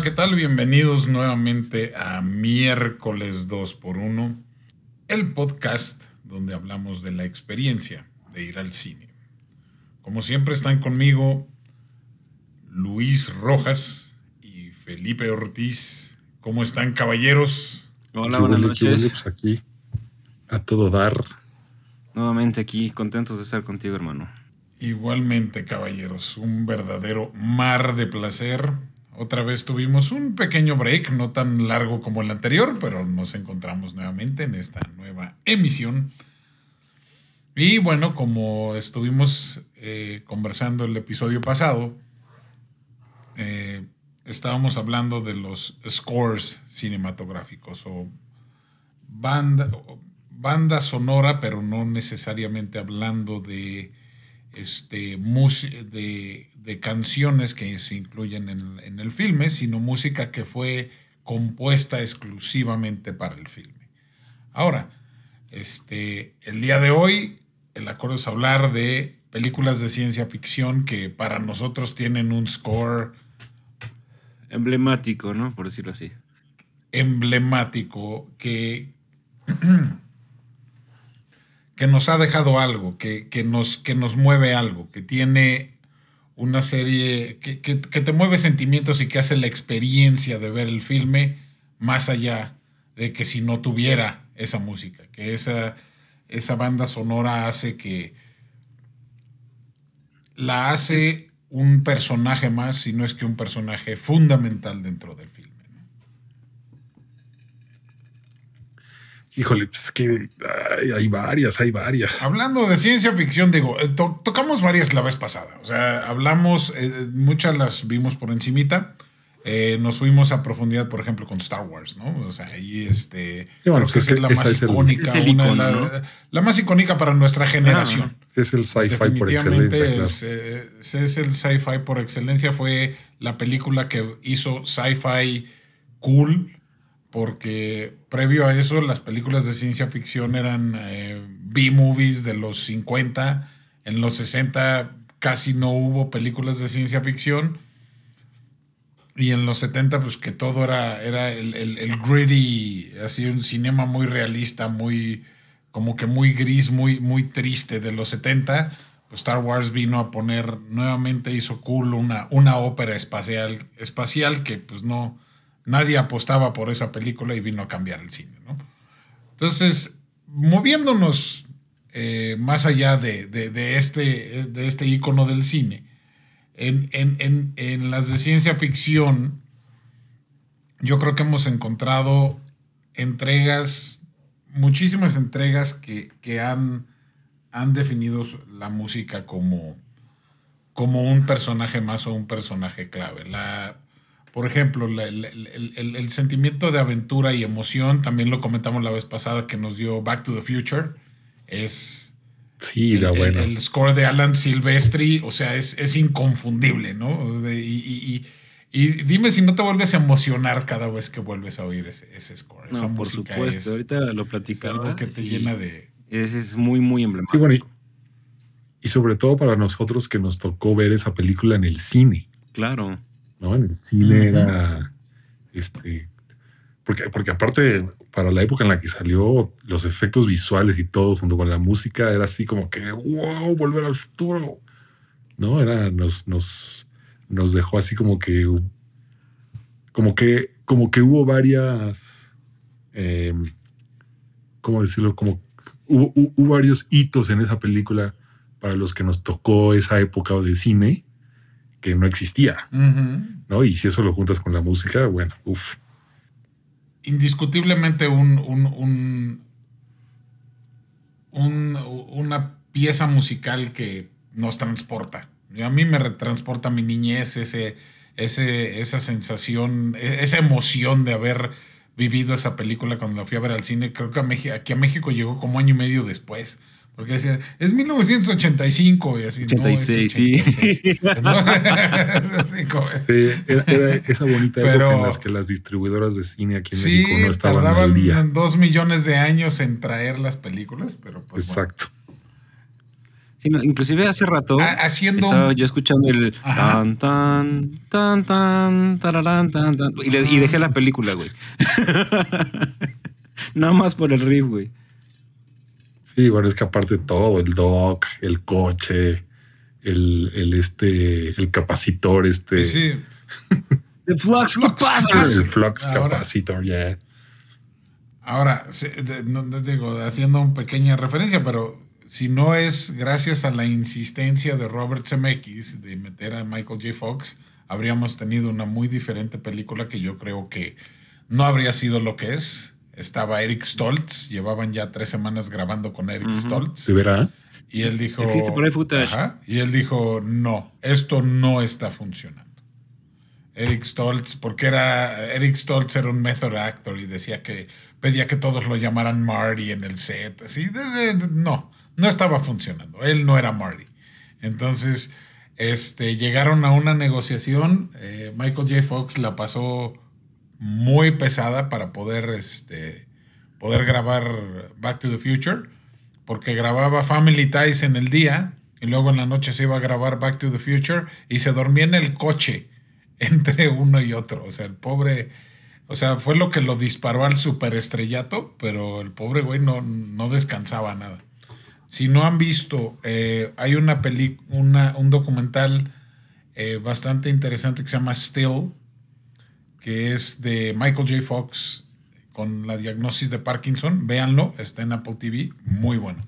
Hola, ¿qué tal? Bienvenidos nuevamente a miércoles 2x1, el podcast donde hablamos de la experiencia de ir al cine. Como siempre están conmigo Luis Rojas y Felipe Ortiz. ¿Cómo están, caballeros? Hola, buenas noches. Pues aquí a todo dar. Nuevamente aquí, contentos de estar contigo, hermano. Igualmente, caballeros, un verdadero mar de placer. Otra vez tuvimos un pequeño break, no tan largo como el anterior, pero nos encontramos nuevamente en esta nueva emisión. Y bueno, como estuvimos eh, conversando el episodio pasado, eh, estábamos hablando de los scores cinematográficos o banda, banda sonora, pero no necesariamente hablando de este, de, de canciones que se incluyen en, el filme, sino música que fue compuesta exclusivamente para el filme. Ahora, este, el día de hoy, el acuerdo es hablar de películas de ciencia ficción que para nosotros tienen un score emblemático, ¿no? Por decirlo así. Emblemático que que nos ha dejado algo, que, nos, que nos mueve algo, que tiene una serie, que, te mueve sentimientos y que hace la experiencia de ver el filme más allá de que si no tuviera esa música, que esa, esa banda sonora hace que la hace un personaje más, si no es que un personaje fundamental dentro del filme. Híjole, pues es que hay, varias, hay varias. Hablando de ciencia ficción, digo, eh, tocamos varias la vez pasada. O sea, hablamos, eh, muchas las vimos por encimita. Eh, nos fuimos a profundidad, por ejemplo, con Star Wars, ¿no? O sea, ahí este. creo que es, la más icónica. la, más icónica para nuestra generación. es el sci-fi por excelencia. Es, es el sci-fi por excelencia. Fue la película que hizo sci-fi cool porque previo a eso las películas de ciencia ficción eran eh, B-movies de los 50, en los 60 casi no hubo películas de ciencia ficción y en los 70 pues que todo era, era el, el, gritty, así un cinema muy realista, muy como que muy gris, muy, muy triste de los 70. Pues Star Wars vino a poner, nuevamente hizo cool una, una ópera espacial, espacial que pues no, nadie apostaba por esa película y vino a cambiar el cine. ¿no? Entonces, moviéndonos eh, más allá de, este, de este icono del cine, en, las de ciencia ficción, yo creo que hemos encontrado entregas, muchísimas entregas que, han, han, definido la música como, como un personaje más o un personaje clave. La, por ejemplo, el, sentimiento de aventura y emoción, también lo comentamos la vez pasada que nos dio Back to the Future, es... Sí, la buena. El, score de Alan Silvestri, o sea, es, es inconfundible, ¿no? y, dime si no te vuelves a emocionar cada vez que vuelves a oír ese, ese score. No, por supuesto, ahorita lo platicaba. algo que te llena de... Ese es muy, muy emblemático. y sobre todo para nosotros que nos tocó ver esa película en el cine. Claro. ¿No? En el cine era, este, porque, porque aparte, para la época en la que salió, los efectos visuales y todo, junto con la música, era así como que, wow, volver al futuro, ¿no? Era, nos, nos, nos dejó así como que, como que, como que hubo varias, eh, ¿cómo decirlo? Como hubo, hubo varios hitos en esa película para los que nos tocó esa época de cine que no existía, ¿no? Y si eso lo juntas con la música, bueno, uff. Indiscutiblemente un, un, un, una pieza musical que nos transporta. A mí me transporta mi niñez, ese, ese, esa sensación, e, esa emoción de haber vivido esa película cuando la fui a ver al cine. Creo que aquí a México llegó como año y medio después. Porque decía, es 1985 y así. 86, sí. era, esa bonita época en las que las distribuidoras de cine aquí en México no estaban tardaban al día. dos millones de años en traer las películas, pero pues Exacto. Sí, no, inclusive hace rato ha- haciendo estaba yo escuchando el Ajá. tan tan tan tan tararán, tan tan y, le- y dejé la película, güey. Nada más por el riff, güey. Sí, bueno, es que aparte todo, el dock, el coche, el, el este, el capacitor, este, sí, The Flux Flux Capacitor. el flux Ahora- capacitor, ya. Ahora, de- no, no digo, haciendo una pequeña referencia, pero si no es gracias a la insistencia de Robert Zemeckis de meter a Michael J. Fox, habríamos tenido una muy diferente película que yo creo que no habría sido lo que es. Estaba Eric Stoltz, llevaban ya tres semanas grabando con Eric. Stoltz. ¿Se verá? Y él dijo. Existe por ahí footage. Ajá, y él dijo: No, esto no está funcionando. Eric Stoltz, porque era. Eric Stoltz era un method actor y decía que pedía que todos lo llamaran Marty en el set. Así, de- de- de- no, no estaba funcionando. Él no era Marty. Entonces, este, llegaron a una negociación. eh, Michael J. Fox la pasó muy pesada para poder, este, poder grabar Back to the Future porque grababa Family Ties en el día y luego en la noche se iba a grabar Back to the Future y se dormía en el coche entre uno y otro. O sea, el pobre, o sea, fue lo que lo disparó al superestrellato, pero el pobre güey no, no descansaba nada. Si no han visto, eh, hay una peli, una, un documental eh, bastante interesante que se llama Still, que es de Michael J. Fox con la diagnosis de Parkinson. Véanlo, está en Apple TV, muy bueno.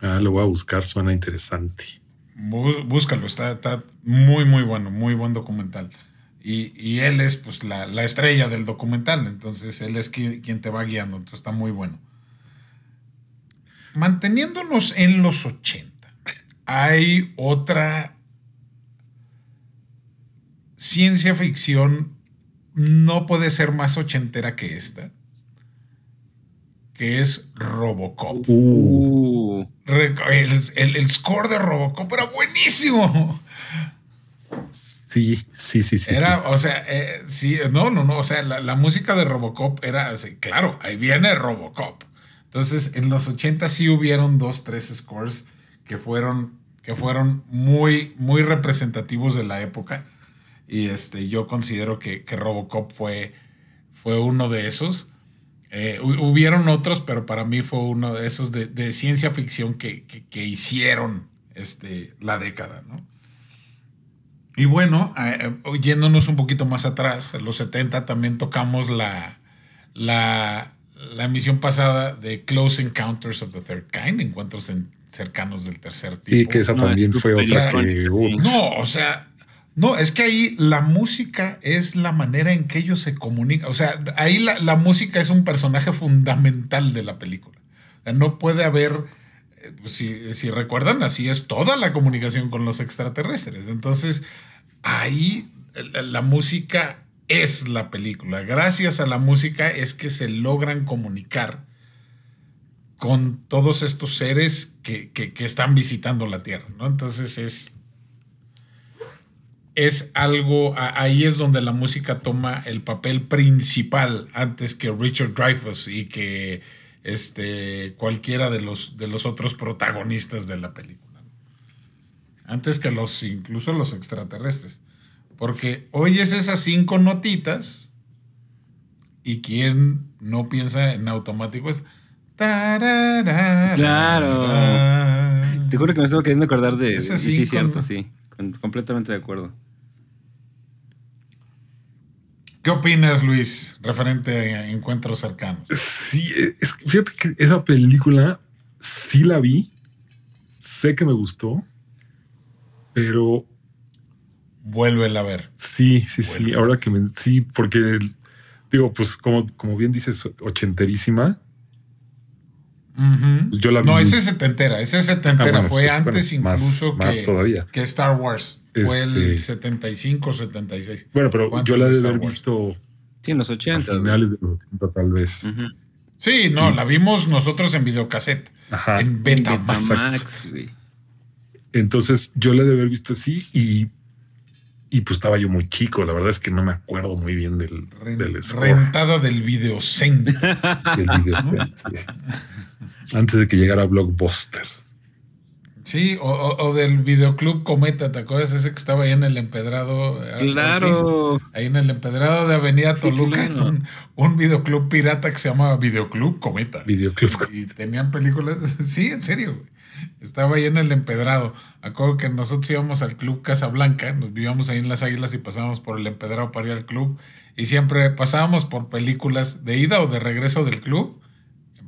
Ah, lo voy a buscar, suena interesante. Bú- Búscalo, está, está muy, muy bueno, muy buen documental. Y, y él es pues la, la estrella del documental, entonces él es quien, quien te va guiando, entonces está muy bueno. Manteniéndonos en los 80, hay otra ciencia ficción, no puede ser más ochentera que esta, que es Robocop. Uh, el- el score de Robocop era buenísimo. sí, sí, sí, sí. Era, o sea, eh, sí, no, no, no, o sea, la, la música de Robocop era así, claro, ahí viene Robocop. Entonces, en los 80 sí hubieron dos, tres scores que fueron, que fueron muy, muy representativos de la época. Y este, yo considero que, que Robocop fue, fue uno de esos. Eh, hu- hubieron otros, pero para mí fue uno de esos de, de ciencia ficción que, que- que hicieron este, la década, ¿no? Y bueno, eh, yéndonos un poquito más atrás, en los 70 también tocamos la, la, la emisión pasada de Close Encounters of the Third Kind, encuentros en- cercanos del tercer tipo. Sí, que esa también fue otra que. No, o sea, no, es que ahí la música es la manera en que ellos se comunican. O sea, ahí la, música es un personaje fundamental de la película. No puede haber, eh, si, si recuerdan, así es toda la comunicación con los extraterrestres. Entonces, ahí la, música es la película. Gracias a la música es que se logran comunicar con todos estos seres que, que- que están visitando la Tierra, ¿no? Entonces es, es algo, ahí es donde la música toma el papel principal antes que Richard Dreyfuss y que este, cualquiera de los, de los otros protagonistas de la película. Antes que los, incluso los extraterrestres. Porque oyes esas cinco notitas y quien no piensa en automático es... Claro. Te juro que me estaba queriendo acordar de. Ese y sí, cierto, sí. Con- completamente de acuerdo. ¿Qué opinas, Luis, referente a encuentros cercanos? Sí, es- fíjate que esa película sí la vi. Sé que me gustó. Pero Vuélvela a ver. sí, sí, sí. Ahora que me. Sí, porque. Digo, pues como, como bien dices, ochenterísima. Ujú. Yo la vi No, muy- ese es setentera. Ese es setentera. Ah, bueno, Fue sí, antes bueno, más- incluso más que, todavía. que Star Wars. Fue el Este- 75, 76. Bueno, pero ¿Cuántos yo la de haber Wars? visto Sí, en los a 80. finales de los 80, tal vez. Sí, no, la vimos nosotros en videocassette. Ajá. En Betamax. Entonces yo la de haber visto así y Y pues estaba yo muy chico, la verdad es que no me acuerdo muy bien del, Ren- del score. rentada del videocen. del sí. Antes de que llegara Blockbuster. Sí, o, o- o del videoclub Cometa, ¿te acuerdas? Ese que estaba ahí en el empedrado. eh, Ortiz? Claro. Ahí en el empedrado de Avenida Sí, Toluca, claro. un, un videoclub pirata que se llama Videoclub Cometa. Videoclub. Y tenían películas, sí, en serio, güey. Estaba ahí en el empedrado. Acuerdo que nosotros íbamos al club Casablanca, nos vivíamos ahí en Las Águilas y pasábamos por el empedrado para ir al club. Y siempre pasábamos por películas de ida o de regreso del club.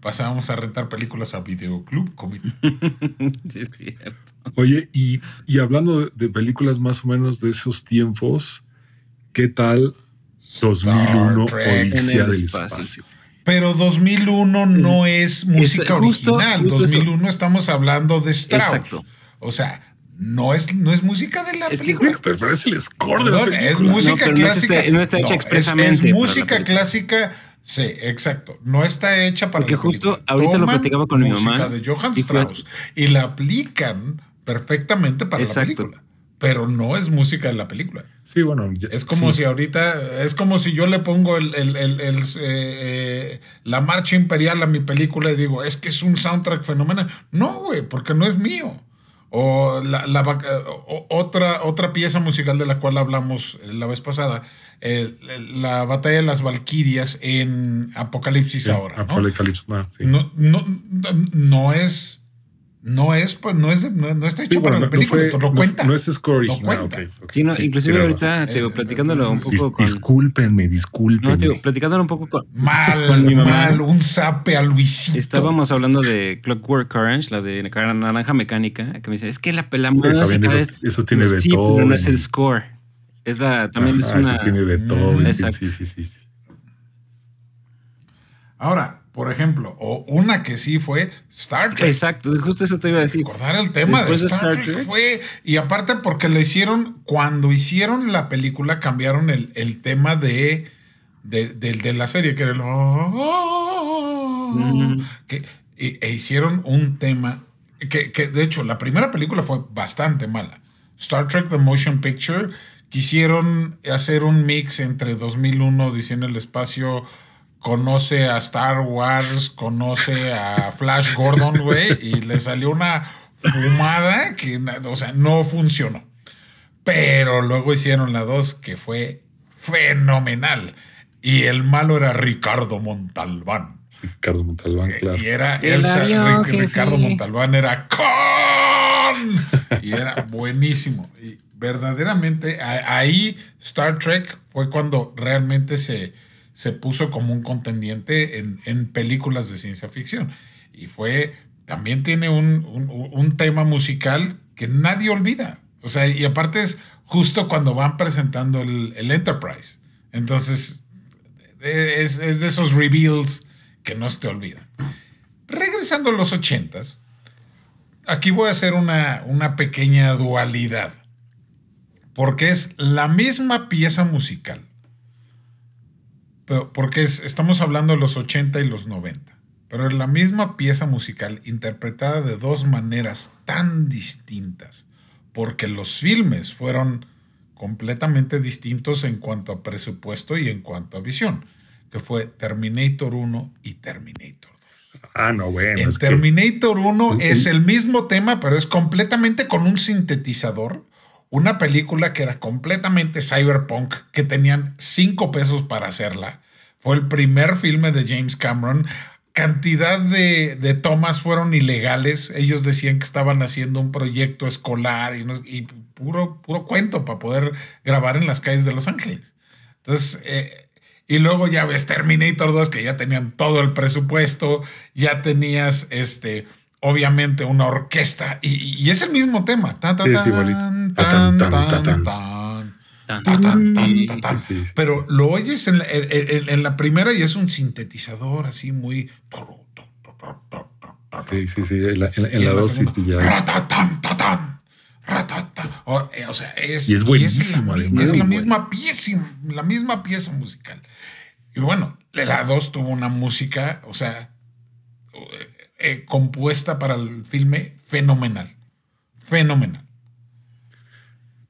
Pasábamos a rentar películas a Videoclub Cometa. Sí, es cierto. Oye, y, y hablando de, de películas más o menos de esos tiempos, ¿qué tal 2001 Trek. Odisea del espacio. espacio? Pero 2001 no es música justo- original. justo eso. 2001 estamos hablando de Strauss. Exacto. O sea, no es, no es música de la Es que- película. Bueno, pero, pero es el score de la Perdón, película. es música No, pero no clásica. está- no está hecha es- expresamente Es, para la música película. clásica. Sí, exacto. No está hecha para Porque la justo película. ahorita lo Toman platicaba con mi música mamá, de Johann Strauss y la aplican perfectamente para Exacto. la película. Pero no es música de la película. Sí, bueno. ya- Es como sí. si ahorita, es como si yo le pongo el, el- el- el, eh, eh, la marcha imperial a mi película y digo, es que es un soundtrack fenomenal. No, güey, porque no es mío. O la, la o- otra, otra pieza musical de la cual hablamos eh, la vez pasada, la batalla de las Valquirias en Apocalipsis Sí, ahora. ¿no? Apocalypse Now, sí. No, no, no es, no es, pues no es, de- no, no está hecho Sí, para la no, película, fue- esto no no- cuenta. no es score No original. Sí, no, Sí, inclusive ahorita, te digo, Eh, platicándolo un poco Dis- con... Discúlpenme, discúlpenme. No, te digo, platicándolo un poco con... Mal, con mi mamá. mal, un zape a Luisito. Estábamos hablando de Clockwork Orange, la de Car- Naranja Mecánica, que me dice, es que la, la Sí, eso, es... eso tiene sí, pero no es el score. Es la, también Ajá, es una... eso tiene Beethoven. Mm, sí, exacto. sí, sí, sí, sí. Ahora, por ejemplo, o una que sí fue Star Trek. Exacto, justo eso te iba a decir. Recordar el tema Después de Star, Star Trek, Trek. fue. Y aparte, porque le hicieron. Cuando hicieron la película, cambiaron el, el tema de, de, de- de la serie, que era el. Mm. que, e, e hicieron un tema. Que, que, de hecho, la primera película fue bastante mala. Star Trek The Motion Picture. Quisieron hacer un mix entre 2001, Diciendo el espacio. Conoce a Star Wars, conoce a Flash Gordon, güey, y le salió una fumada que, o sea, no funcionó. Pero luego hicieron la 2 que fue fenomenal. Y el malo era Ricardo Montalbán. Ricardo Montalbán, claro. Y era El Elsa- avión, Ric- jefe. Ricardo Montalbán era con y era buenísimo. Y verdaderamente a- ahí Star Trek fue cuando realmente se, se puso como un contendiente en, en películas de ciencia ficción. Y fue, también tiene un, un- tema musical que nadie olvida. O sea, y aparte es justo cuando van presentando el, el Enterprise. Entonces, es, es de esos reveals que no se te olvidan. Regresando a los ochentas, aquí voy a hacer una, una pequeña dualidad, porque es la misma pieza musical, pero porque es- estamos hablando de los 80 y los 90, pero es la misma pieza musical interpretada de dos maneras tan distintas, porque los filmes fueron completamente distintos en cuanto a presupuesto y en cuanto a visión, que fue Terminator 1 y Terminator 2. Ah, no, bueno. En es que- Terminator 1 el- es el mismo tema, pero es completamente con un sintetizador. Una película que era completamente cyberpunk, que tenían cinco pesos para hacerla. Fue el primer filme de James Cameron. Cantidad de, de tomas fueron ilegales. Ellos decían que estaban haciendo un proyecto escolar y, puro, puro cuento para poder grabar en las calles de Los Ángeles. Entonces, eh, y luego ya ves Terminator 2, que ya tenían todo el presupuesto, ya tenías, este, obviamente, una orquesta, y, y es el mismo tema. Tan, tan, Sí, es tan, igualito. tan, Tan, tan, tan, tan, tan. tan, Tan, tan, tan, tan, Sí, tan, tan. sí, sí. Pero lo oyes en la, en- en- la primera y es un sintetizador así muy... Sí, sí, sí. En la, en la- en Y la la dos sí, segunda, sí, ya. ratatán, tatán, ratatán. O, eh, o sea, es, Y es la, buenísimo, además, es la misma pieza, la misma pieza musical. Y bueno, la 2 tuvo una música, o sea, eh, compuesta para el filme fenomenal. Fenomenal.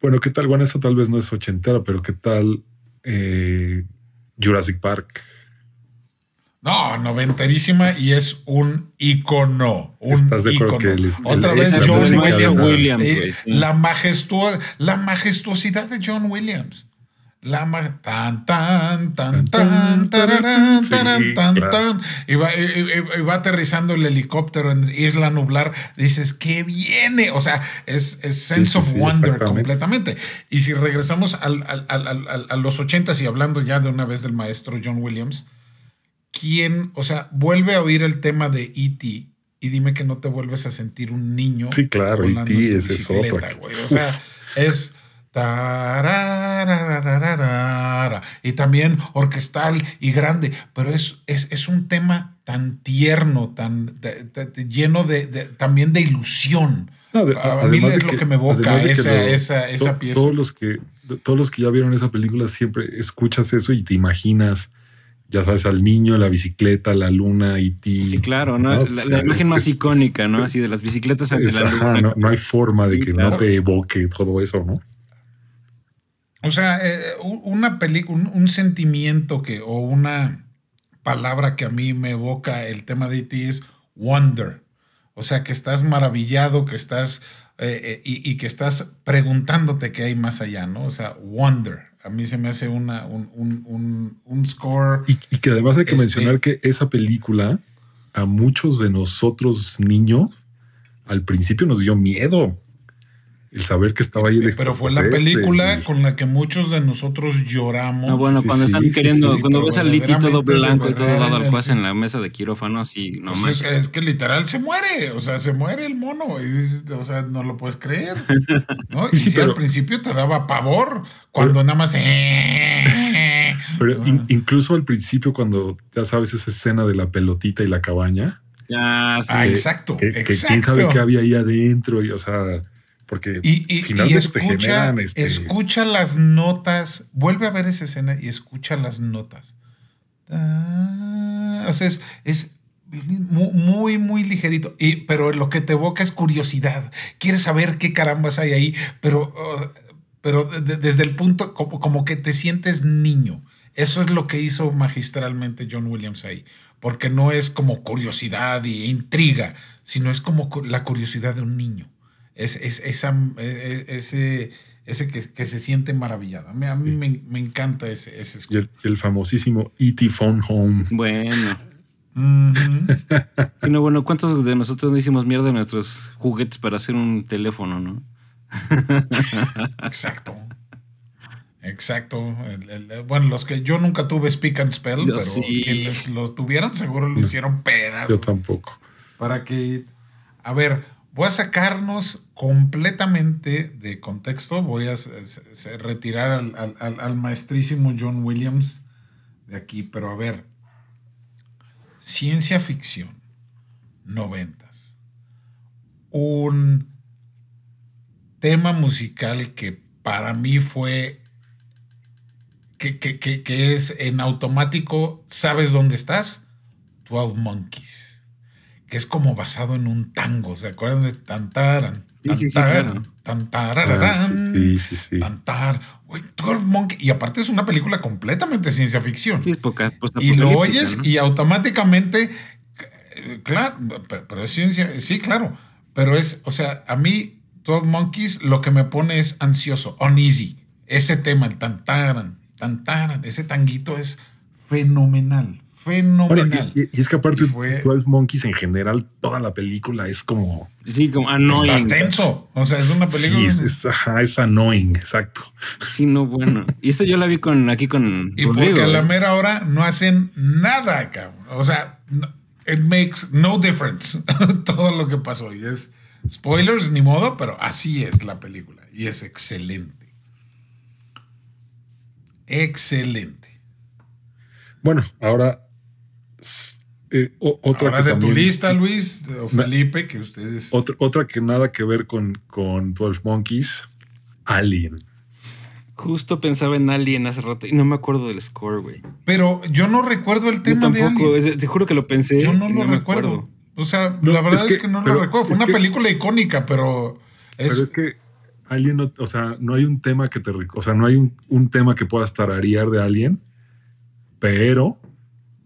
Bueno, ¿qué tal? Bueno, esa tal vez no es ochentera, pero ¿qué tal eh, Jurassic Park? No, noventerísima y es un icono. Un ¿Estás de acuerdo ícono. que el- Otra el- vez John Williams. Eh, sí. la, majestuo- la majestuosidad de John Williams. La ma- tan tan tan tan tararán, Sí, tarán, tan claro. tan y va, y- y- y va aterrizando el helicóptero en Isla Nublar dices que viene o sea es, es sense sí, of sí, wonder completamente y si regresamos al- al- al- a los ochentas y hablando ya de una vez del maestro John Williams quién o sea vuelve a oír el tema de E.T. y dime que no te vuelves a sentir un niño Sí, claro, E.T. es güey. O sea, es. Y también orquestal y grande, pero es, es, es un tema tan tierno, tan de- de- de- lleno de, de- también de ilusión. No, de- A mí es lo que me evoca esa- esa- esa to- pieza. Todos los, que, todos los que ya vieron esa película siempre escuchas eso y te imaginas, ya sabes, al niño, la bicicleta, la luna y ti. Sí, claro, ¿no? No, la, imagen más es- icónica, ¿no? Así de las bicicletas ante Es- la ajá, luna. no, no hay forma de Sí, que claro. no te evoque todo eso, ¿no? O sea, eh, una película, un, un sentimiento que, o una palabra que a mí me evoca el tema de E.T. es wonder. O sea, que estás maravillado, que estás, eh, eh, y, y que estás preguntándote qué hay más allá, ¿no? O sea, wonder. A mí se me hace una, un, un, un, un score. Y, y que además hay que Este- mencionar que esa película a muchos de nosotros niños al principio nos dio miedo el saber que estaba ahí el Pero fue la película y- con la que muchos de nosotros lloramos. No, bueno, Sí, cuando sí, están sí, queriendo, sí, sí, cuando ves al Liti todo blanco y todo dado al cuas en la mesa de quirófano, así, no Pues es, es que literal se muere, o sea, se muere el mono, y dices, o sea, no lo puedes creer. ¿no? Y sí, si al pero- principio te daba pavor, cuando nada más... eh, Pero in- incluso al principio, cuando ya sabes esa escena de la pelotita y la cabaña, Ya, sí. Ah, que- exacto, que, que exacto. quién sabe qué había ahí adentro, y, o sea, porque Y, y- y finalmente te escucha, generan este, escucha las notas, vuelve a ver esa escena y escucha las notas. Ah, o sea, es, es mu- muy, muy ligerito. Y, pero lo que te evoca es curiosidad. Quieres saber qué carambas hay ahí, pero, pero de- de- desde el punto como, como que te sientes niño. Eso es lo que hizo magistralmente John Williams ahí. Porque no es como curiosidad y intriga, sino es como la curiosidad de un niño. Es, es- esa, e- e- ese, ese que, que se siente maravillado. A mí, a mí Sí. me, me encanta ese, ese y el, el famosísimo E.T. Phone Home. Bueno. Sí, no, bueno, ¿cuántos de nosotros no hicimos mierda en nuestros juguetes para hacer un teléfono, no? Exacto. Exacto. El- el- bueno, los que yo nunca tuve Speak and Spell, Yo pero sí. quienes lo tuvieron seguro lo hicieron Yo pedazos. tampoco. Para que, a ver, voy a sacarnos completamente de contexto. Voy a retirar al, maestrísimo John Williams de aquí, pero a ver, ciencia ficción, noventas, un tema musical que para mí fue que es en automático, ¿sabes dónde estás? 12 Monkeys, que es como basado en un tango, ¿se acuerdan de Tantaran? Sí, sí, sí, Tantaran, claro. Ah, sí, sí, sí. Tantar, güey, 12 Monkeys, y aparte es una película completamente ciencia ficción. Sí, es poca. pues, y lo oyes ¿no? y automáticamente, eh, claro, pe- pero es ciencia, sí, claro, pero es, o sea, a mí 12 Monkeys lo que me pone es ansioso, uneasy. Ese tema, el tantaran, tantaran, ese tanguito es fenomenal, fenomenal. y, y- y es que aparte fue- 12 Monkeys en general, toda la película es como... Sí, como annoying. Estás tenso, o sea, es una Sí, película. es, es- ajá, es annoying, exacto. Sí, no, bueno. Y esto yo la vi con aquí con y Rodrigo. porque a la mera hora no hacen nada, cabrón. O sea, it makes no difference todo lo que pasó. Y es spoilers, ni modo, pero así es la película. Y es excelente. Excelente. Bueno, ahora eh, o- otra Ahora que de tu lista, Luis, o Felipe, que ustedes. Otra, otra que nada que ver con, con 12 Monkeys, Alien. Justo pensaba en Alien hace rato y no me acuerdo del score, güey. Pero yo no recuerdo el Yo tema de Alien. es- te juro que lo pensé. Yo no lo recuerdo. acuerdo. O sea, No, la verdad es es que- no pero lo recuerdo. Fue una que- película icónica, pero es. Pero es que alguien no, o sea, no hay un tema que te, o sea, no hay un, un tema que puedas tararear de alguien, pero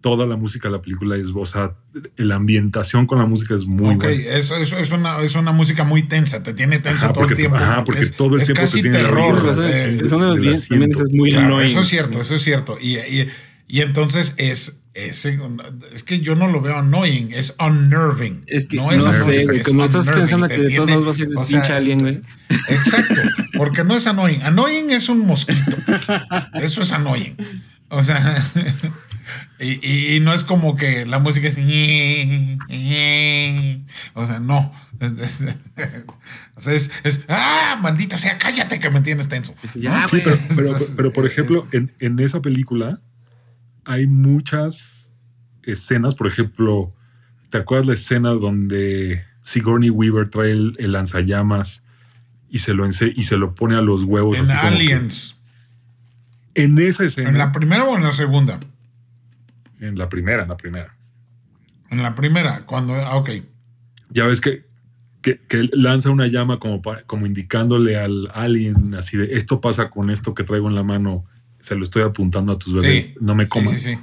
toda la música de la película es, o sea, la ambientación con la música es muy ok, buena. eso, eso es, una, es una música muy tensa, te tiene tenso Ajá, todo el porque- tiempo. ajá, porque es, todo el es tiempo casi te tiene terror. Razón, eh, eso no es bien- también eso es muy Claro, annoying. eso es cierto, eso es cierto. Y, y, y entonces es, es, es que yo no lo veo annoying, es unnerving. Es que no, es sé, annoying, güey. es Como estás pensando que de todos modos va a ser o sea, pinche alien, güey. Exacto, porque no es annoying. Annoying es un mosquito. Eso es annoying. O sea, y, y- y no es como que la música es. O sea, no. O sea, es, es, ¡Ah, maldita sea! ¡Cállate que me tienes tenso! Ya, ¿No? Sí, güey. pero, pero- pero, por ejemplo, en, en esa película hay muchas escenas. Por ejemplo, ¿te acuerdas la escena donde Sigourney Weaver trae el, el lanzallamas y se, lo ense- y se lo pone a los huevos? En así como que- Aliens. en esa escena. ¿En la primera o en la segunda? En la primera, en la primera. En la primera, cuando. ah, Ok. Ya ves que, que, que lanza una llama como, como indicándole al alien, así de esto pasa con esto que traigo en la mano, se lo estoy apuntando a tus bebés, Sí. no me Sí, comas. sí, sí.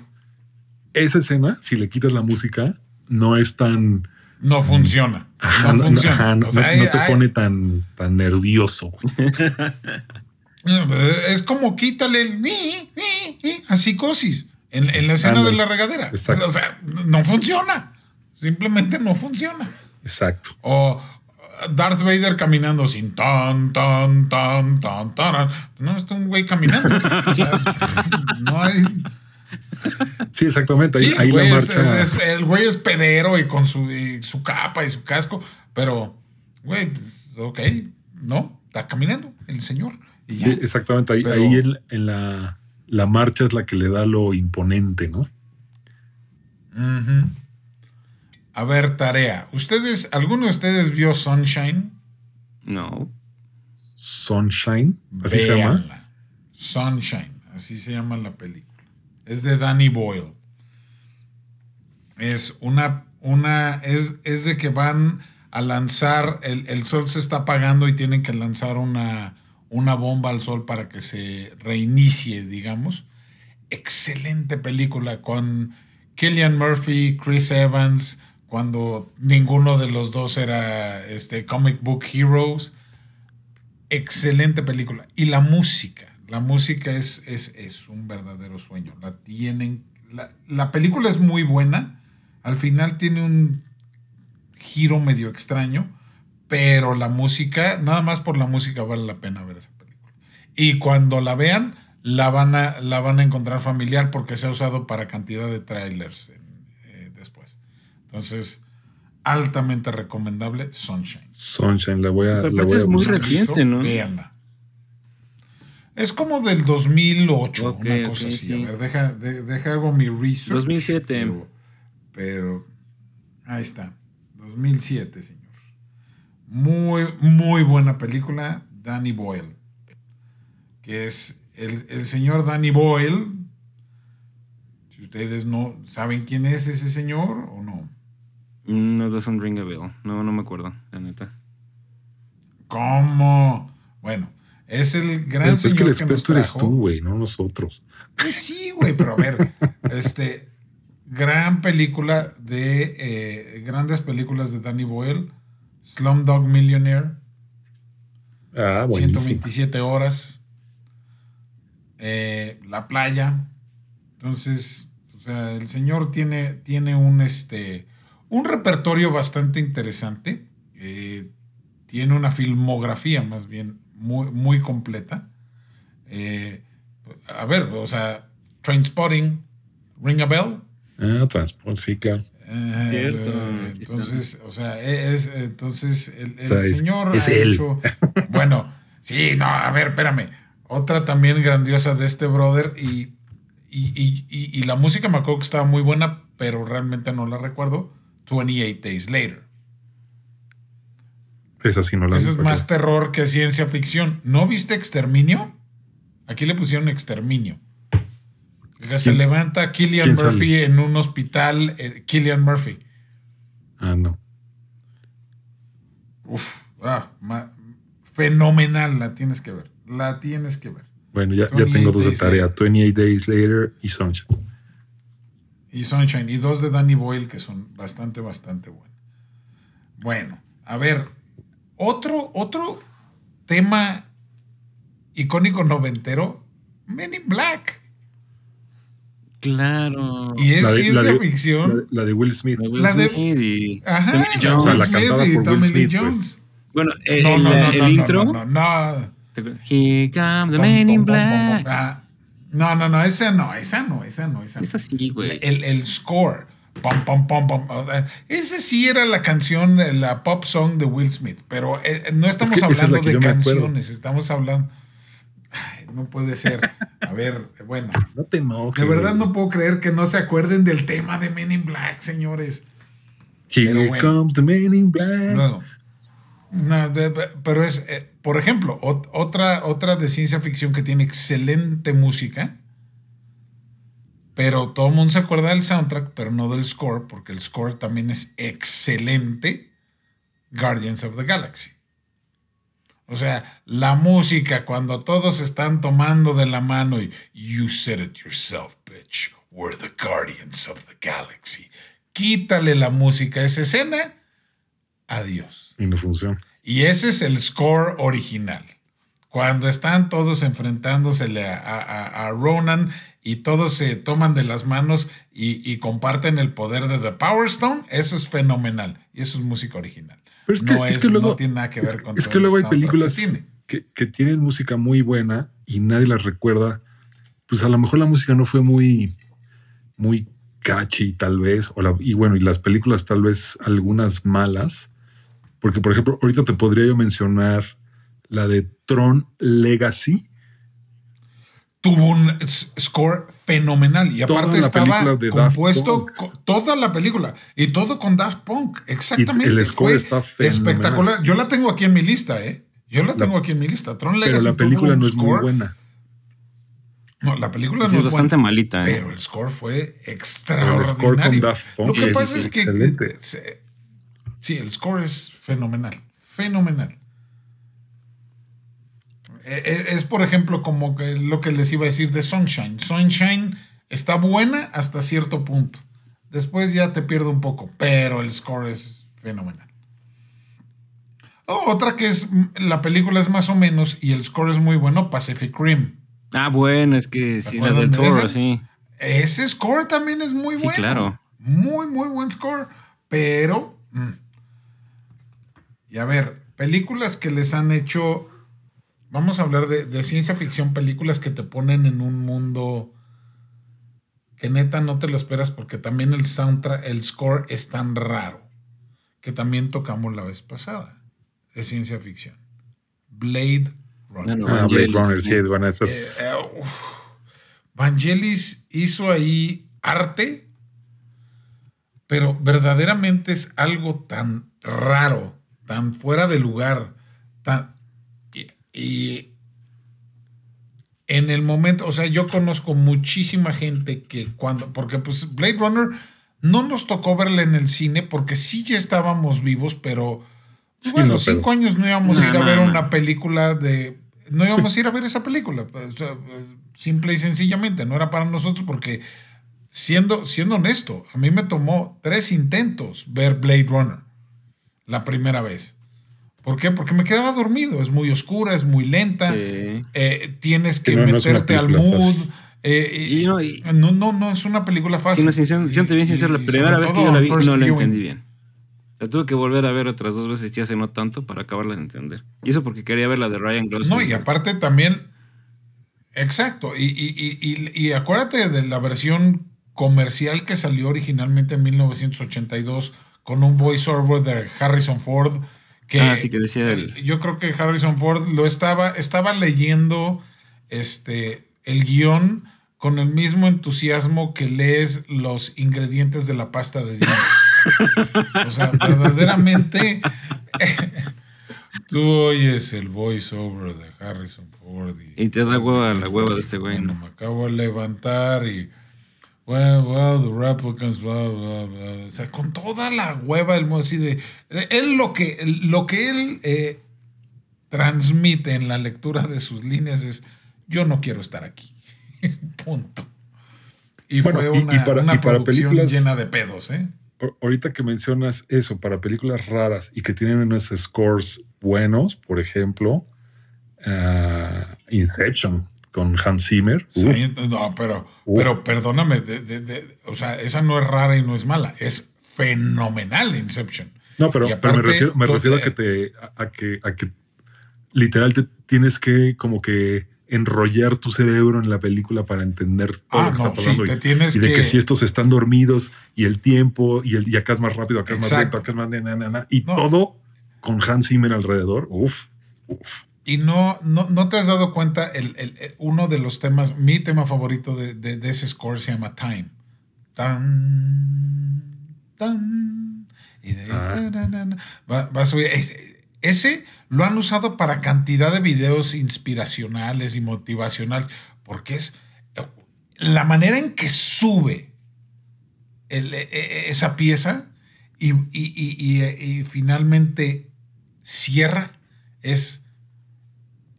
Esa escena, si le quitas la música, no es tan. No funciona. Ajá, no funciona. ajá, no- O sea, no- hay- no te hay- pone tan, tan nervioso. Es como quítale el ni, ni, ni a psicosis en, en la escena de la regadera. Exacto. O sea, no funciona. Simplemente no funciona. Exacto. O Darth Vader caminando sin tan, tan, tan, tan, tan. No, está un güey caminando. O sea, no hay. Sí, exactamente. Ahí, Sí, ahí la marcha. es- es- el güey es pedero y con su, y su capa y su casco, pero, güey, ok, no, está caminando el señor. Y ya. sí, exactamente. Ahí, Pero- ahí en, en la, la marcha es la que le da lo imponente, ¿no? Ujú. A ver, tarea. ¿Ustedes, alguno de ustedes vio Sunshine? No. Sunshine, así se llama. Sunshine, así se llama la película. Es de Danny Boyle. Es una, una, es, es de que van a lanzar, el, el sol se está apagando y tienen que lanzar una, una bomba al sol para que se reinicie, digamos. Excelente película con Killian Murphy, Chris Evans, cuando ninguno de los dos era este, comic book heroes excelente película. Y la música, la música es, es, es un verdadero sueño. La tienen. La, la película es muy buena. Al final tiene un giro medio extraño. Pero la música, nada más por la música vale la pena ver esa película. Y cuando la vean, la van a, la van a encontrar familiar porque se ha usado para cantidad de trailers en- eh, después. Entonces, altamente recomendable Sunshine. Sunshine, la voy a. La voy a es muy reciente, ¿no? Véanla. Es como del 2008, Ok, una cosa así. sí. A ver, deja, de- deja hago mi research. 2007. Pero, pero, ahí está. 2007, señor. Muy, muy buena película, Danny Boyle. Que es el, el señor Danny Boyle. Si ustedes no saben quién es ese señor o no. No doesn't ring a bell. No, no me acuerdo, la neta. ¿Cómo? Bueno, es el gran Pues es que el señor que nos experto eres tú, güey, no nosotros. Pues sí, güey, pero a ver, este, gran película de, eh, grandes películas de Danny Boyle, Slumdog Millionaire, Ah, buenísimo. 127 horas, eh, La Playa. Entonces, o sea, el señor tiene, tiene un, este, un repertorio bastante interesante. eh, tiene una filmografía más bien muy, muy completa. Eh, a ver, o sea, Trainspotting, Ring a Bell. Ah, transporte, sí, claro. Eh, Cierto, eh, entonces, o sea, es, entonces el, el O sea, es- señor es ha él. hecho. Bueno, sí, no, a ver, espérame. Otra también grandiosa de este brother y, y, y- y- y la música me acuerdo que estaba muy buena, pero realmente no la recuerdo. 28 Days Later. Esa sí no la Ese es más terror que ciencia ficción. ¿No viste Exterminio? Aquí le pusieron Exterminio. Que se ¿Quién- levanta Killian sale? Murphy en un hospital. eh, Killian Murphy. Ah, no. Uf, ah, ma- fenomenal, la tienes que ver. La tienes que ver. Bueno, ya, ya 28 tengo dos de tarea: Later. 28 Days Later y Sunshine. Y Sunshine. Y dos de Danny Boyle que son bastante, bastante buenos. Bueno, a ver. Otro, otro tema icónico noventero. Men in Black. Claro. Y es La de- la ciencia de- ficción. La, la de Will Smith. De Will la de- Smith y Ajá. Tommy Jones. O sea, la Will Smith cantada y por Will Tommy Lee Smith, pues. Jones. Bueno, el, No, no, el- no, el no, no, intro. no, no. Here comes the man in black. Ah, No, no, no, esa no, esa no, esa no, esa no. Es así, güey. El, el score. Pom, pom, pom, pom. O sea, ese sí era la canción, de la pop song de Will Smith, pero eh, no estamos que esa es la hablando que de canciones, estamos hablando... No puede ser. A ver, bueno, No te enojes. de verdad no puedo creer que no se acuerden del tema de Men in Black, señores. Here bueno. comes the man in black. No, pero es, eh, por ejemplo, ot- otra, otra de ciencia ficción que tiene excelente música, pero todo el mundo se acuerda del soundtrack, pero no del score, porque el score también es excelente, Guardians of the Galaxy. O sea, la música cuando todos están tomando de la mano y You said it yourself, bitch. We're the Guardians of the Galaxy. Quítale la música a esa escena. Adiós. Y no funciona. Y ese es el score original. Cuando están todos enfrentándosele a, a- a Ronan y todos se toman de las manos y, y comparten el poder de The Power Stone, eso es fenomenal. Y eso es música original. Pero es que, no, es es- que luego. no tiene nada que ver es, con es que luego hay películas que tiene. que, que tienen música muy buena y nadie las recuerda. Pues a lo mejor la música no fue muy, muy catchy, tal vez. O la- y bueno, y las películas, tal vez algunas malas. Porque, por ejemplo, ahorita te podría yo mencionar la de Tron Legacy. Tuvo un score fenomenal y aparte la estaba película de Daft compuesto toda la película y todo con Daft Punk exactamente Y el score fue está fenomenal. espectacular yo la tengo aquí en mi lista eh yo la tengo aquí en mi lista Tron Pero Legacy la tuvo película no es muy buena. no la película Sí, no es es bastante buena malita. ¿eh? pero el score fue Pero el score con extraordinario Daft Punk. lo que sí, pasa es que excelente. sí el score es fenomenal fenomenal Eh, eh, es por ejemplo como que lo que les iba a decir de Sunshine. Sunshine está buena hasta cierto punto. Después ya te pierde un poco, pero el score es fenomenal. Oh, otra que es mm, la película es más o menos y el score es muy bueno, Pacific Rim. Ah, bueno, es que sí, la del de Toro, sí. Ese score también es muy Sí, bueno. claro. Muy, muy buen score. Pero. mm. Y a ver, películas que les han hecho. Vamos a hablar de, de ciencia ficción, películas que te ponen en un mundo que neta no te lo esperas porque también el soundtrack, el score es tan raro que también tocamos la vez pasada de ciencia ficción. Blade Runner. Ah, Blade Vangelis, Runner, sí. bueno, esas. Eh, eh. Vangelis hizo ahí arte, pero verdaderamente es algo tan raro, tan fuera de lugar, tan y, en el momento, o sea, yo conozco muchísima gente que cuando, porque pues Blade Runner no nos tocó verla en el cine porque sí ya estábamos vivos, pero Sí, bueno, no, pero- cinco años no íbamos a No, ir a ver una película de, no íbamos a ir a ver esa película, pues, simple y sencillamente, no era para nosotros porque siendo, siendo honesto, a mí me tomó tres intentos ver Blade Runner la primera vez. ¿Por qué? Porque me quedaba dormido. Es muy oscura, es muy lenta. Sí. eh, tienes que no, no meterte al mood. eh, y- Y no, y- no, no, no es una película fácil. Siéndote bien sincero, y la primera vez que yo la vi first no la entendí bien. La tuve que volver a ver otras dos veces ya hace no tanto para acabarla de entender. Y eso porque quería ver la de Ryan Gosling. No, y aparte también. Exacto. Y, y- y- y- y acuérdate de la versión comercial que salió originalmente en 1982 con un voiceover de Harrison Ford. Que Ah, sí, que decía el- Yo creo que Harrison Ford lo estaba, estaba leyendo este, el guion con el mismo entusiasmo que lees los ingredientes de la pasta de dientes. O sea, verdaderamente. Tú oyes el voiceover de Harrison Ford y, Y te da hueva la hueva de este güey, Bueno, ¿no? me acabo de levantar y. Well, well, the replicants, blah, blah, blah. O sea, con toda la hueva, el modo así de. Él lo que, lo que él eh, transmite en la lectura de sus líneas es yo no quiero estar aquí. Punto. Y Bueno, fue y- y una, para- una y para producción películas- llena de pedos, ¿eh? Ahorita que mencionas eso, para películas raras y que tienen unos scores buenos, por ejemplo, ah, Inception con Hans Zimmer. Sí, no, pero, pero perdóname, de- de- de- o sea, esa no es rara y no es mala, es fenomenal Inception. No, pero, pero me refiero, me refiero a que te, a, a que, a que literal te tienes que como que enrollar tu cerebro en la película para entender todo Ah, lo que no, está sí, pasando. te y, tienes y de que... si estos están dormidos y el tiempo y, el, y acá es más rápido, acá es más lento, acá es más... na, na, na, na, y No. todo con Hans Zimmer alrededor. Uf, uf. Y no, no, no te has dado cuenta, el, el- el- uno de los temas, mi tema favorito de, de- de ese score se llama Time. Tan, tan. Y de, Ah. va, va a subir. Ese, ese lo han usado para cantidad de videos inspiracionales y motivacionales, porque es la manera en que sube el- e- e- esa pieza y- y- y- y finalmente cierra es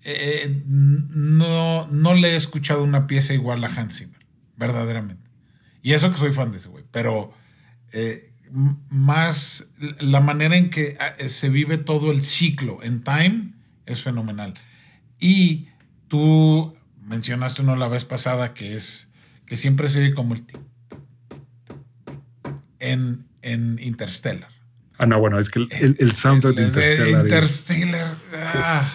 eh, no, no le he escuchado una pieza igual a Hans Zimmer, verdaderamente. Y eso que soy fan de ese güey, pero eh, más la manera en que ah, eh, se vive todo el ciclo en Time es fenomenal. Y tú mencionaste uno la vez pasada que es que siempre se oye como el tic, en, en Interstellar. Ah, no, bueno, es que el, el, el soundtrack de El de Interstellar es- Interstellar, ah,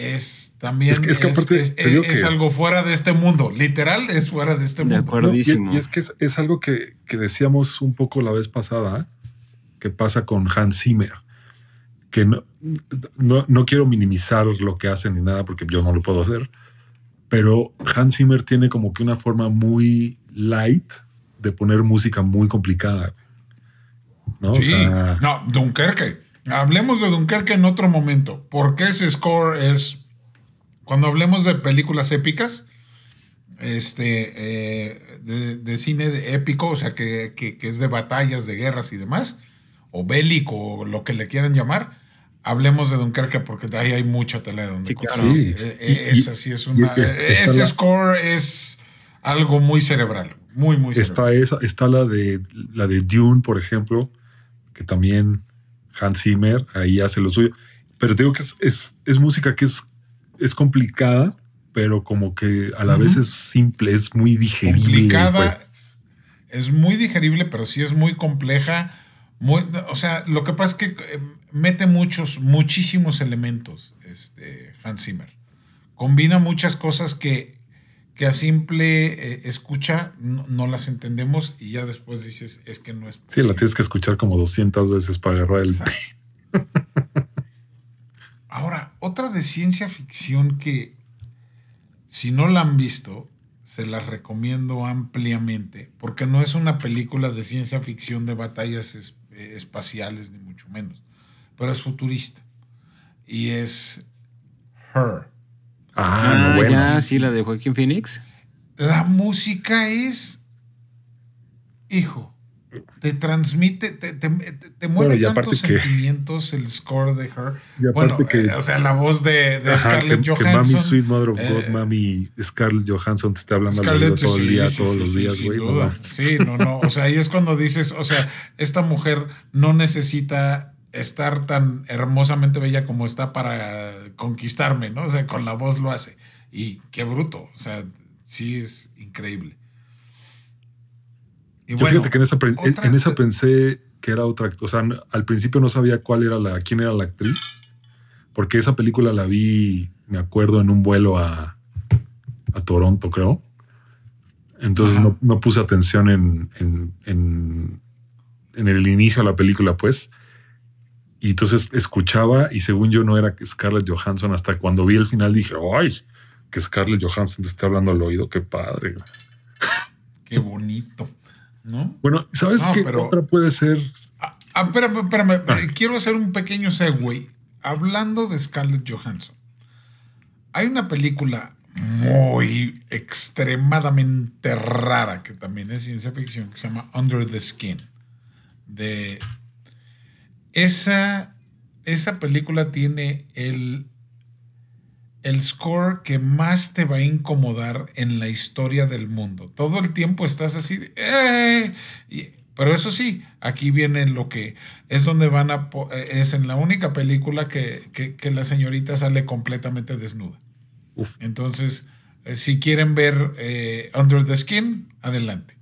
es también Es que- es que aparte, es- te digo es que- algo fuera de este mundo. Literal es fuera de este De mundo. acuerdo. No, y- Acuerdísimo. y, es que es, es algo que, que decíamos un poco la vez pasada, que pasa con Hans Zimmer, que no, no, no quiero minimizar lo que hacen ni nada, porque yo no lo puedo hacer, pero Hans Zimmer tiene como que una forma muy light de poner música muy complicada. ¿no? O Sí, sea, no, Dunkerque. Hablemos de Dunkerque en otro momento. Porque ese score es. Cuando hablemos de películas épicas, este, eh, de, de cine de épico, o sea, que, que- que es de batallas, de guerras y demás, o bélico, o lo que le quieran llamar, hablemos de Dunkerque porque de ahí hay mucha tela de donde Sí, claro. Sí. Eh, eh, esa sí es una. es- está ese la- score es algo muy cerebral. Muy, muy cerebral. Está esa, está la de la de Dune, por ejemplo, que también Hans Zimmer ahí hace lo suyo. Pero te digo que es, es, es música que es, es complicada, pero como que a la vez es simple, es muy digerible. complicada. pues. Es muy digerible, pero sí es muy compleja. Muy, o sea, lo que pasa es que eh, mete muchos, muchísimos elementos, este, Hans Zimmer. Combina muchas cosas que, que a simple eh, escucha no, no las entendemos y ya después dices, es que no es Sí, la posible". tienes que escuchar como 200 veces para agarrar el... Ahora, otra de ciencia ficción que, si no la han visto, se las recomiendo ampliamente, porque no es una película de ciencia ficción de batallas es- eh, espaciales, ni mucho menos, pero es futurista. Y es Her. Ah, Ah, no, bueno. ya, sí, la de Joaquín Phoenix. La música es, hijo, te transmite, te, te, te- te mueve Bueno, tantos que- sentimientos el score de Her. Y Bueno, aparte que, eh, o sea, la voz de, de ajá, Scarlett que, que Johansson. Mami Sweet Mother of God, eh, Mami Scarlett Johansson te está hablando Scarlett, todo el sí, día, sí, todos sí, los sí, días, güey. no. Sí, no, no. O sea, ahí es cuando dices, o sea, esta mujer no necesita estar tan hermosamente bella como está para conquistarme, ¿no? O sea, con la voz lo hace. Y qué bruto. O sea, sí es increíble. Y Yo fíjate que en esa, en- otra- en esa pensé que era otra, o sea, al principio no sabía cuál era la, quién era la actriz, porque esa película la vi, me acuerdo, en un vuelo a, a Toronto, creo. Entonces no, no puse atención en, en, en, en el inicio de la película, pues. Y entonces escuchaba y según yo no era Scarlett Johansson, hasta cuando vi el final dije, ¡ay! Que Scarlett Johansson te está hablando al oído, qué padre. güey". Qué bonito. ¿No? Bueno, ¿sabes No, qué pero- otra puede ser? Ah, ah, espérame, espérame. Ah. Eh, Quiero hacer un pequeño segue. Hablando de Scarlett Johansson. Hay una película muy extremadamente rara que también es ciencia ficción que se llama Under the Skin. De esa esa película tiene el, el score que más te va a incomodar en la historia del mundo. Todo el tiempo estás así, de, "Eh", y- pero eso sí, aquí viene lo que es donde van a, eh, es en la única película que, que- que la señorita sale completamente desnuda. Uf. Entonces, eh, si quieren ver eh, Under the Skin, adelante.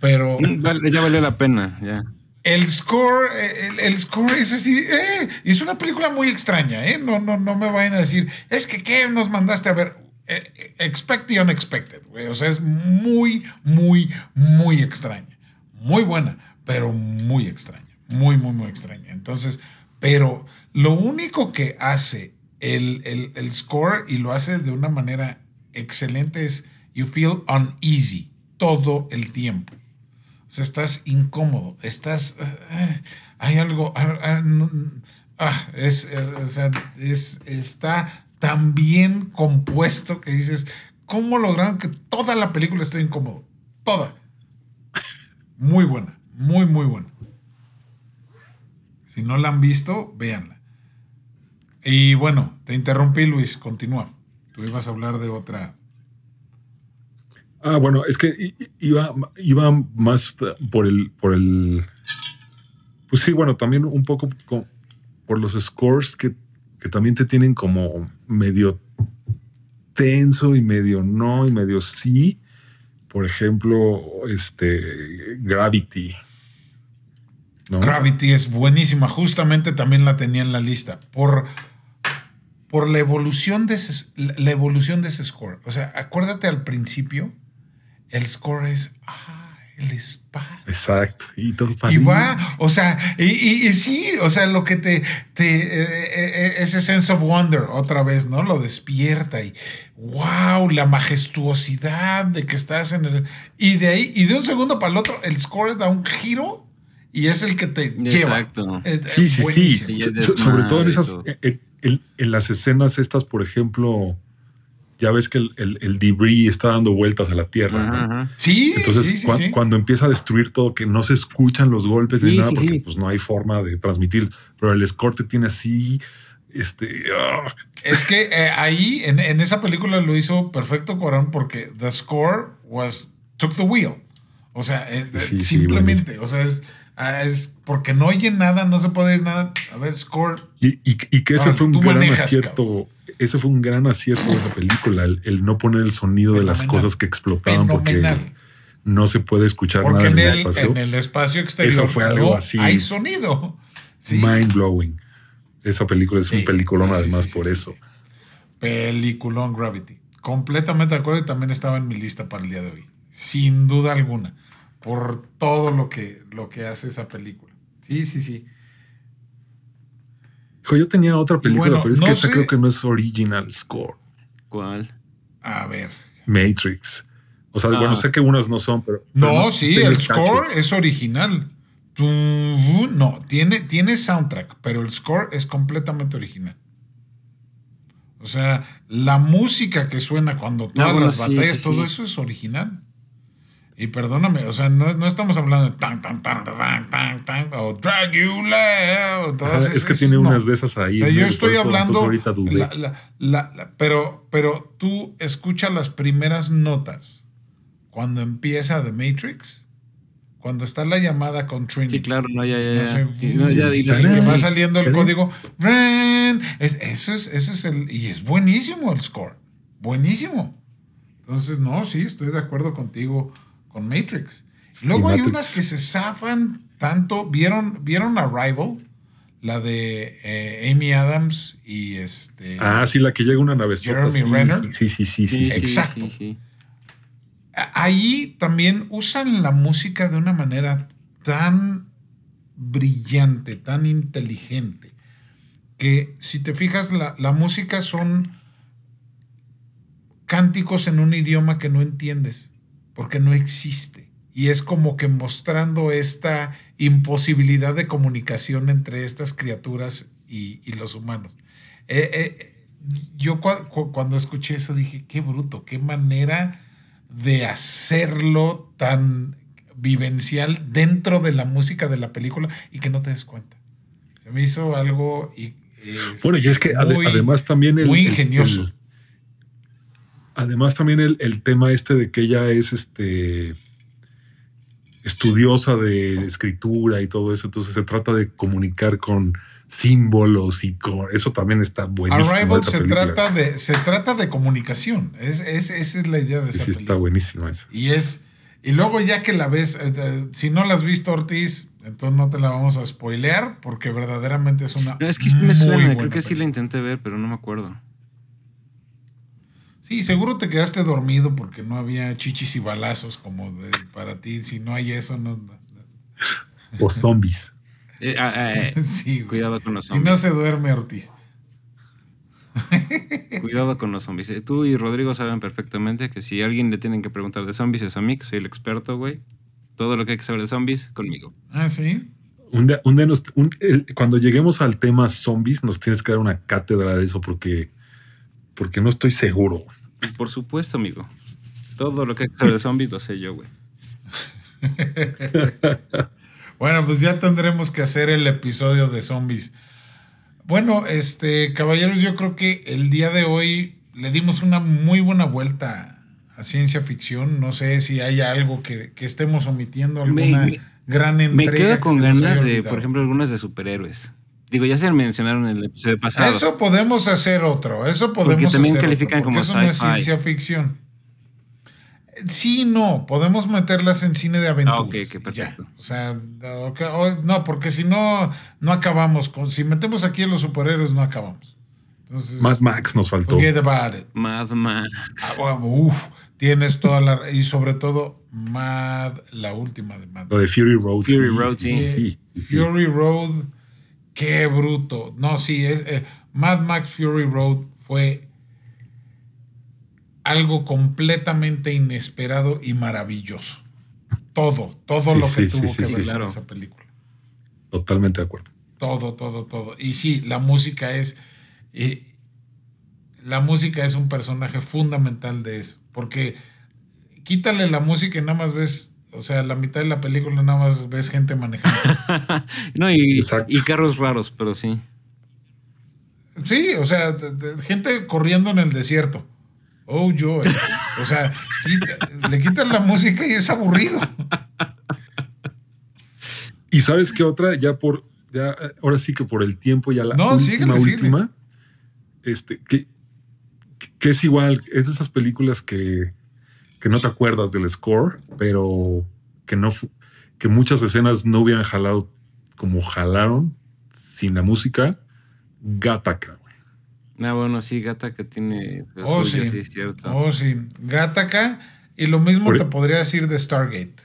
Pero Vale, ya valió la pena, ya. El score, eh, el, score es así, eh, es una película muy extraña, ¿eh? No, no, no me vayan a decir, es que ¿qué nos mandaste a ver? Eh, eh, expect the unexpected, güey. O sea, es muy, muy, muy extraña. Muy buena, pero muy extraña. Muy, muy, muy extraña. Entonces, pero lo único que hace el, el, el score y lo hace de una manera excelente es you feel uneasy todo el tiempo. Sea, estás incómodo, estás... eh, hay algo... ah, ah, ah, es, eh, o sea, es- está tan bien compuesto que dices, ¿cómo lograron que toda la película esté incómodo? Toda. Muy buena, muy, muy buena. Si no la han visto, véanla. Y bueno, te interrumpí, Luis, continúa. Tú ibas a hablar de otra... Ah, bueno, es que iba, iba más por el, por el. Pues sí, bueno, también un poco co- por los scores que, que también te tienen como medio tenso y medio no y medio sí. Por ejemplo, este Gravity. Gravity es buenísima, justamente también la tenía en la lista por, por la evolución de ese, la evolución de ese score. O sea, acuérdate al principio, el score es ah, el espacio. Exacto. Y todo Y padrísimo. va, o sea, y, y- y sí, o sea, lo que te, te eh, eh, ese sense of wonder otra vez, ¿no? Lo despierta y wow, la majestuosidad de que estás en el y de ahí y de un segundo para el otro el score da un giro y es el que te lleva. Exacto. Es- Sí, es sí, sí. Y sobre todo en y esas, en, en- en las escenas estas, por ejemplo, ya ves que el, el, el debris está dando vueltas a la tierra. ¿no? Ajá. Sí, Entonces, sí, sí, cua- sí. cuando empieza a destruir todo, que no se escuchan los golpes ni Sí, nada, sí, porque sí. pues no hay forma de transmitir, pero el score te tiene así, este, ah, Es que eh, ahí, en, en esa película lo hizo perfecto Cuarón porque the score was took the wheel. O sea, eh, eh, Sí, sí, simplemente, o sea, es, ah, es porque no oye nada, no se puede oír nada. A ver, score. y, y- y que ese fue un gran manejas, acierto, ese fue un gran acierto de esa película, el, el no poner el sonido de las cosas que explotaban porque no se puede escuchar Porque nada en el el, espacio. en el espacio exterior Eso fue algo así. hay sonido. Sí. Mind blowing. Esa película es Sí, un peliculón sí, además por eso. Peliculón Gravity. Completamente de acuerdo y también estaba en mi lista para el día de hoy. Sin duda alguna. Por todo lo que, lo que hace esa película. Sí, sí, sí. Hijo, yo tenía otra película, bueno, pero es no que esa sé- creo que no es original score. ¿Cuál? A ver. Matrix. O sea, Ah. bueno, sé que unas no son, pero. pero No, sí, el score es original. No, tiene, tiene soundtrack, pero el score es completamente original. O sea, la música que suena cuando todas bueno, las sí, batallas, sí, todo sí. eso es original. Y perdóname, o sea, no, no estamos hablando de tan, tan, tan, tan, tan, tan, o Dragula, o Ajá, todas es que esas, tiene no. unas de esas ahí. O sea, yo estoy eso, hablando, entonces ahorita dudé. la- la- la- la- pero, pero tú escuchas las primeras notas cuando empieza The Matrix, cuando está la llamada con Trinity. Sí, claro, no, ya, ya, No ya. sé, Sí, no, ya, y va saliendo el código. Es- eso, es, eso es el. Y es buenísimo el score. Buenísimo. Entonces, no, sí, estoy de acuerdo contigo con Matrix. Luego hay unas que se zafan tanto. ¿Vieron, ¿vieron Arrival? La de eh, Amy Adams y este. Ah, sí, la que llega una nave. Jeremy Renner. Sí, sí, sí, sí. Sí, sí. sí, Exacto. sí, sí. A- Ahí también usan la música de una manera tan brillante, tan inteligente, que si te fijas, la, la música son cánticos en un idioma que no entiendes, porque no existe. Y es como que mostrando esta imposibilidad de comunicación entre estas criaturas y, y los humanos. Eh, eh, yo cua- cu- cuando escuché eso dije, qué bruto, qué manera de hacerlo tan vivencial dentro de la música de la película y que no te des cuenta. Se me hizo algo. Y, bueno, y es que además también el. Muy ingenioso. Además también el, el, tema este de que ella es este estudiosa de escritura y todo eso, entonces se trata de comunicar con símbolos y con eso también está buenísimo. Arrival se trata de se trata de comunicación, es, esa es la idea de esa sí, está buenísimo eso. Y es y luego ya que la ves, eh, si no la has visto Ortiz, entonces no te la vamos a spoilear porque verdaderamente es una. No, es que me suena, creo que sí la intenté ver, pero no me acuerdo. Sí, seguro te quedaste dormido porque no había chichis y balazos como de, para ti. Si no hay eso, no. O zombies. Eh, ah, ah, eh, sí, cuidado con los zombies. Y no se duerme Ortiz. Cuidado con los zombies. Tú y Rodrigo saben perfectamente que si a alguien le tienen que preguntar de zombies es a mí, que soy el experto, güey. Todo lo que hay que saber de zombies, conmigo. Ah, sí. Un cuando lleguemos al tema zombies, nos tienes que dar una cátedra de eso porque, porque no estoy seguro. Por supuesto, amigo. Todo lo que hay que de zombies lo sé yo, güey. bueno, pues ya tendremos que hacer el episodio de zombies. Bueno, este, caballeros, yo creo que el día de hoy le dimos una muy buena vuelta a ciencia ficción. No sé si hay algo que, estemos omitiendo, alguna gran entrega. Me quedo con ganas de, por ejemplo, algunas de superhéroes. Digo, ya se mencionaron en el episodio pasado. Eso podemos hacer otro. Eso podemos porque también califican como eso no es ciencia ficción. Sí, no, podemos meterlas en cine de aventuras. Ah, ok, qué perfecto. O sea, no, porque si no, no acabamos. Con, si metemos aquí a los superhéroes, no acabamos. Entonces, Mad Max nos faltó. Forget about it. Mad Max. Ah, uf, tienes toda la. Y sobre todo, Mad, la última de Mad. Lo de Fury Road. Fury Road, sí. Fury Road Qué bruto. No, sí, es eh, Mad Max Fury Road fue algo completamente inesperado y maravilloso. Todo, todo lo que tuvo que ver en esa película. Totalmente de acuerdo. Todo, todo, todo. Y sí, la música es. Eh, la música es un personaje fundamental de eso. Porque quítale la música y nada más ves o sea, la mitad de la película nada más ves gente manejando. no, y, carros raros, pero sí. Sí, o sea, gente corriendo en el desierto. Oh, yo. O sea, le quitan la música y es aburrido. Y sabes qué otra, ya por, ya, ahora sí que por el tiempo, ya la última, última, este, que, que es igual, es de esas películas que, que no te acuerdas del score, pero que no que muchas escenas no hubieran jalado como jalaron sin la música. Gataka. Ah, bueno, sí, Gataka tiene. Oh, sí. sí, cierto. Oh, sí. Gataka. Y lo mismo te podría decir de Stargate.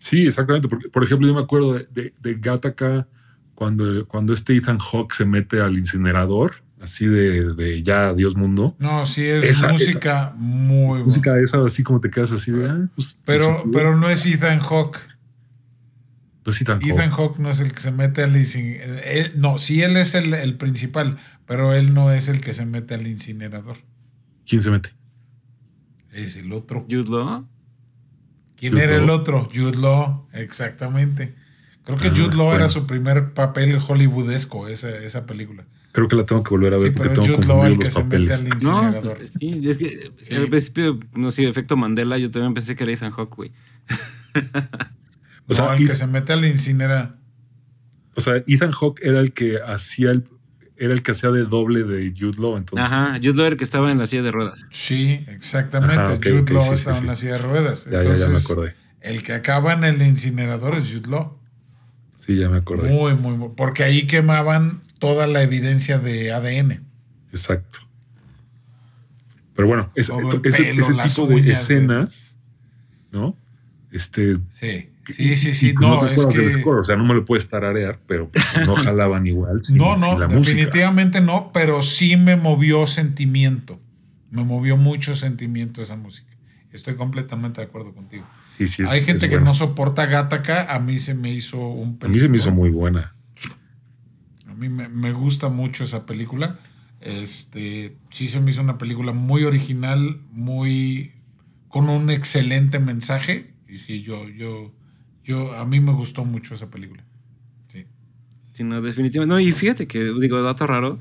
Sí, exactamente. Porque, por ejemplo, yo me acuerdo de, de, de Gataka cuando, cuando este Ethan Hawke se mete al incinerador así de, ya Dios mundo. No, sí es música muy buena. Música esa, así como te quedas así de. Ah, pues, pero, pero no es Ethan Hawke. No es Ethan, Ethan Hawke. no es el que se mete al incinerador. No, sí, él es el, principal, pero él no es el que se mete al incinerador. ¿Quién se mete? Es el otro. ¿Jude Law? ¿Quién era el otro? Jude Law, exactamente. Creo que ah, Jude Law era su primer papel hollywoodesco, esa, esa película. Creo que la tengo que volver a ver porque tengo que confundido los papeles. No, sí, es que sí. al principio, no sé, efecto Mandela, yo también pensé que era Ethan Hawke, güey. o sea, el que se mete al incinerador. O sea, Ethan Hawke era el que hacía el era el que hacía de doble de Jude Law, entonces. Ajá, Jude Law era el que estaba en la silla de ruedas. Sí, exactamente. Jude Law estaba en la silla de ruedas. Ya, entonces, ya, ya me acordé. El que acaba en el incinerador es Jude Law. Sí, ya me acordé. Muy, muy, muy. Porque ahí quemaban toda la evidencia de ADN. Exacto. Pero bueno, ese, tipo de escenas, ¿no? Este. Sí, sí, sí, sí. No, es que. o sea, no me lo puedes tararear, pero pues, no jalaban igual. no, no, definitivamente no, pero sí me movió sentimiento. Me movió mucho sentimiento esa música. Estoy completamente de acuerdo contigo. Sí, sí, Hay gente que no soporta Gataca, a mí se me hizo un A mí se me hizo muy buena mí me, gusta mucho esa película. Este, sí se me hizo una película muy original, muy con un excelente mensaje. Y sí, yo, yo, yo, a mí me gustó mucho esa película. Sí. Sí, no, definitivamente. No, y fíjate que, digo, dato raro,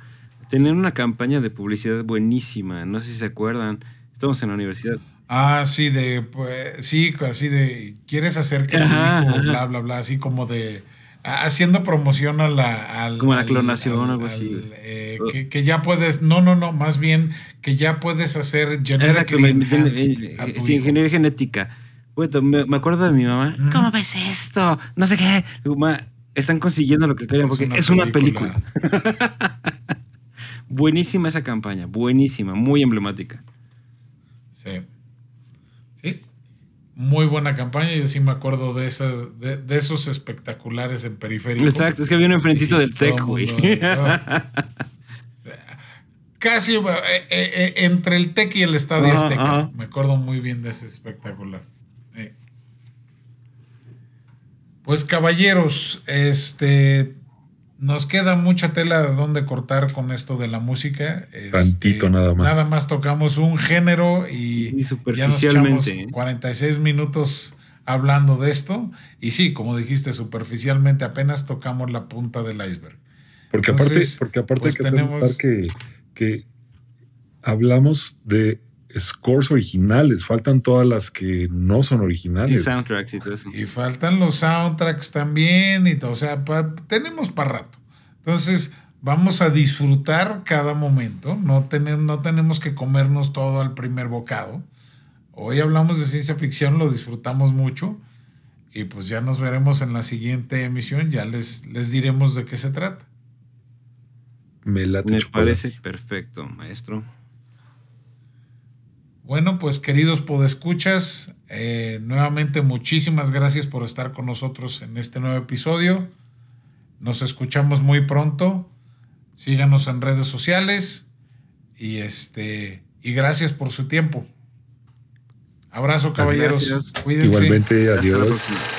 tenían una campaña de publicidad buenísima, no sé si se acuerdan. Estamos en la universidad. Ah, sí, de, pues, sí, así de, ¿quieres hacer que bla, bla, bla, así como de, haciendo promoción a la... al- Como la al- clonación, al- algo así, al, eh, que, que ya puedes, no, no, no, más bien que ya puedes hacer Exacto, me- me- sí, hijo. ingeniería genética. Güey, me, me acuerdo de mi mamá. ¿Cómo ves esto? No sé qué. Digo, "Ma, están consiguiendo lo que querían porque es una película. Buenísima esa campaña, buenísima, muy emblemática. Sí. Sí. Muy buena campaña. Yo sí me acuerdo de esas, de, de esos espectaculares en periférico. Exacto, es que había un enfrentito Sí, del TEC, güey. sea, Casi eh, eh, eh, entre el TEC y el Estadio Azteca. Me acuerdo muy bien de ese espectacular. Pues caballeros, este nos queda mucha tela de donde cortar con esto de la música. Este, Tantito nada más. Nada más tocamos un género y Y ya nos echamos superficialmente. ¿eh? 46 minutos hablando de esto. Y sí, como dijiste, superficialmente apenas tocamos la punta del iceberg. Porque Entonces, aparte, porque aparte pues hay que tenemos- tenemos... que, que hablamos de scores originales, faltan todas las que no son originales. soundtracks y todo eso. Y faltan los soundtracks también, y todo. O sea, pa- tenemos para rato. Entonces, vamos a disfrutar cada momento. No, tenemos no tenemos que comernos todo al primer bocado. Hoy hablamos de ciencia ficción, lo disfrutamos mucho. Y pues ya nos veremos en la siguiente emisión. Ya les, les diremos de qué se trata. Me late Me parece perfecto, maestro. Bueno, pues queridos podescuchas, eh, nuevamente muchísimas gracias por estar con nosotros en este nuevo episodio. Nos escuchamos muy pronto. Síganos en redes sociales y este y gracias por su tiempo. Abrazo, caballeros. Gracias. Cuídense. Igualmente, Hasta la adiós.